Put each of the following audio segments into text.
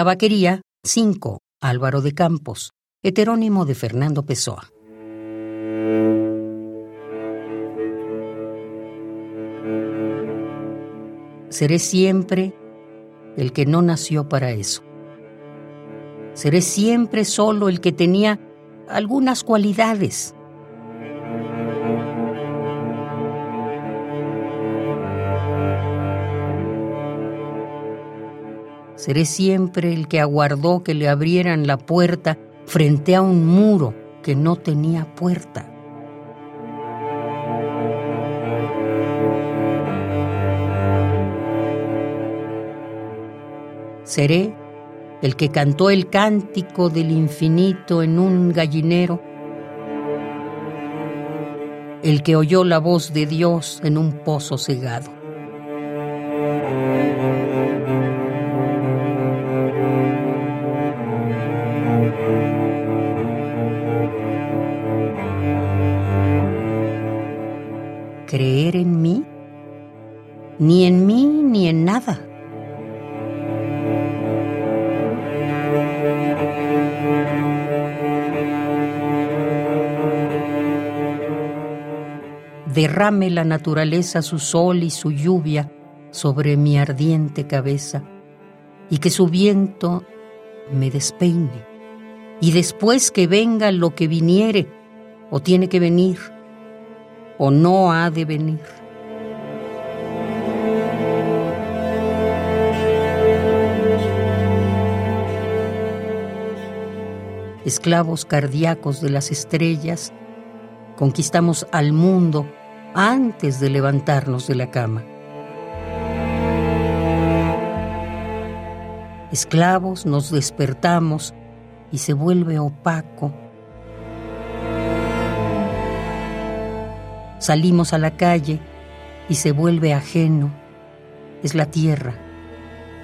Tabaquería 5. Álvaro de Campos, heterónimo de Fernando Pessoa. Seré siempre el que no nació para eso. Seré siempre solo el que tenía algunas cualidades. Seré siempre el que aguardó que le abrieran la puerta frente a un muro que no tenía puerta. Seré el que cantó el cántico del infinito en un gallinero, el que oyó la voz de Dios en un pozo cegado. Creer en mí, ni en mí ni en nada. Derrame la naturaleza su sol y su lluvia sobre mi ardiente cabeza, y que su viento me despeine, y después que venga lo que viniere, o tiene que venir, o no ha de venir. Esclavos cardíacos de las estrellas, conquistamos al mundo antes de levantarnos de la cama. Esclavos nos despertamos y se vuelve opaco Salimos a la calle y se vuelve ajeno. Es la Tierra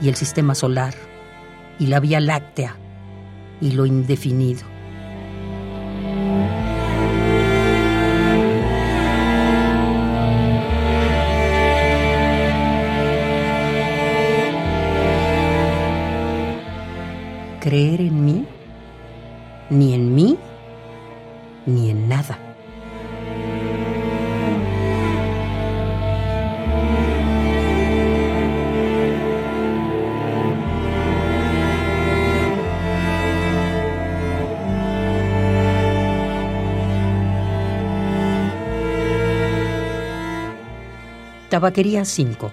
y el sistema solar y la Vía Láctea y lo indefinido. creer en mí, ni en mí, ni en nada. Tabaquería 5.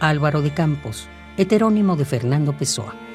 Álvaro de Campos, heterónimo de Fernando Pessoa.